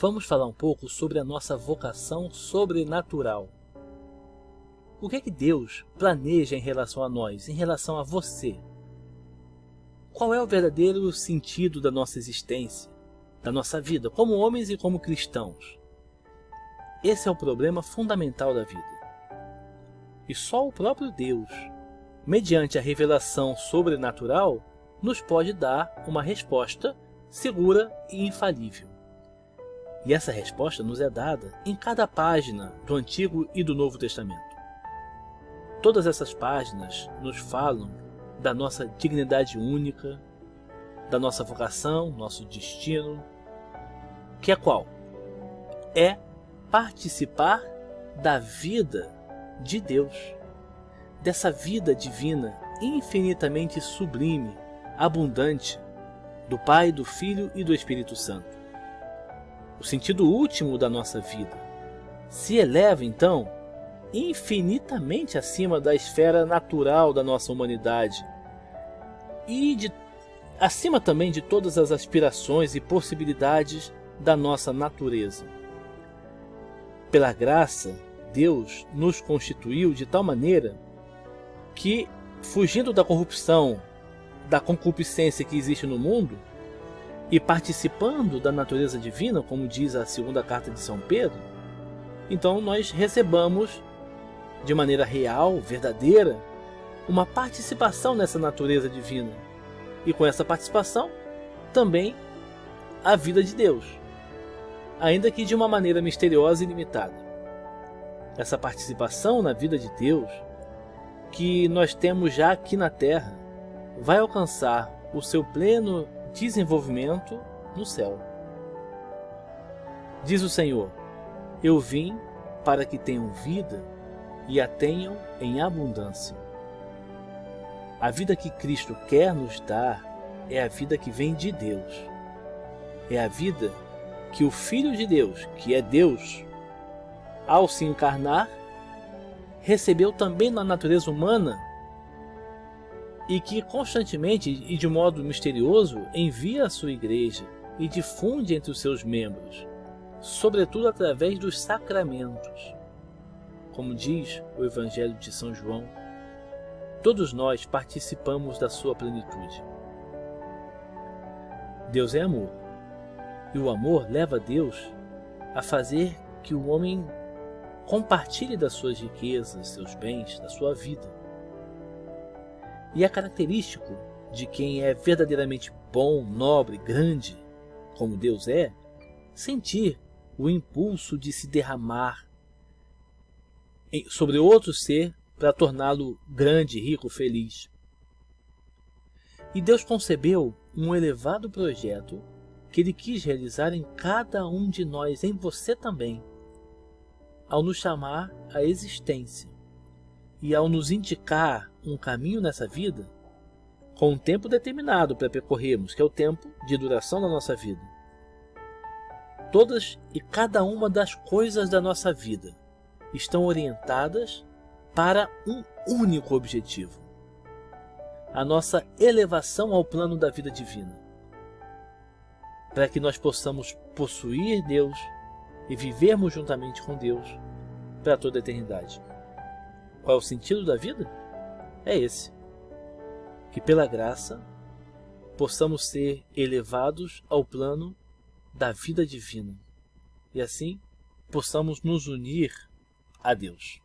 vamos falar um pouco sobre a nossa vocação sobrenatural. O que é que Deus planeja em relação a nós, em relação a você? Qual é o verdadeiro sentido da nossa existência, da nossa vida, como homens e como cristãos? Esse é o problema fundamental da vida. E só o próprio Deus, mediante a revelação sobrenatural, nos pode dar uma resposta segura e infalível. E essa resposta nos é dada em cada página do Antigo e do Novo Testamento. Todas essas páginas nos falam da nossa dignidade única, da nossa vocação, nosso destino, que é qual? É participar da vida de Deus, dessa vida divina infinitamente sublime, abundante, do Pai, do Filho e do Espírito Santo. O sentido último da nossa vida se eleva então infinitamente acima da esfera natural da nossa humanidade e de, acima também de todas as aspirações e possibilidades da nossa natureza. Pela graça, Deus nos constituiu de tal maneira que, fugindo da corrupção, da concupiscência que existe no mundo, e participando da natureza divina, como diz a segunda carta de São Pedro, então nós recebamos de maneira real, verdadeira, uma participação nessa natureza divina. E com essa participação, também a vida de Deus, ainda que de uma maneira misteriosa e limitada. Essa participação na vida de Deus, que nós temos já aqui na Terra, vai alcançar o seu pleno desenvolvimento no céu. Diz o Senhor: Eu vim para que tenham vida e a tenham em abundância. A vida que Cristo quer nos dar é a vida que vem de Deus. É a vida que o Filho de Deus, que é Deus, ao se encarnar, recebeu também na natureza humana e que constantemente e de modo misterioso envia a sua igreja e difunde entre os seus membros, sobretudo através dos sacramentos. Como diz o Evangelho de São João, todos nós participamos da sua plenitude. Deus é amor, e o amor leva Deus a fazer que o homem compartilhe das suas riquezas, seus bens, da sua vida. E é característico de quem é verdadeiramente bom, nobre, grande, como Deus é, sentir o impulso de se derramar sobre outro ser para torná-lo grande, rico, feliz. E Deus concebeu um elevado projeto que Ele quis realizar em cada um de nós, em você também, ao nos chamar à existência e ao nos indicar um caminho nessa vida com um tempo determinado para percorrermos, que é o tempo de duração da nossa vida. Todas e cada uma das coisas da nossa vida estão orientadas para um único objetivo: a nossa elevação ao plano da vida divina. Para que nós possamos possuir Deus e vivermos juntamente com Deus para toda a eternidade. Qual é o sentido da vida? É esse: que pela graça possamos ser elevados ao plano da vida divina e assim possamos nos unir a Deus.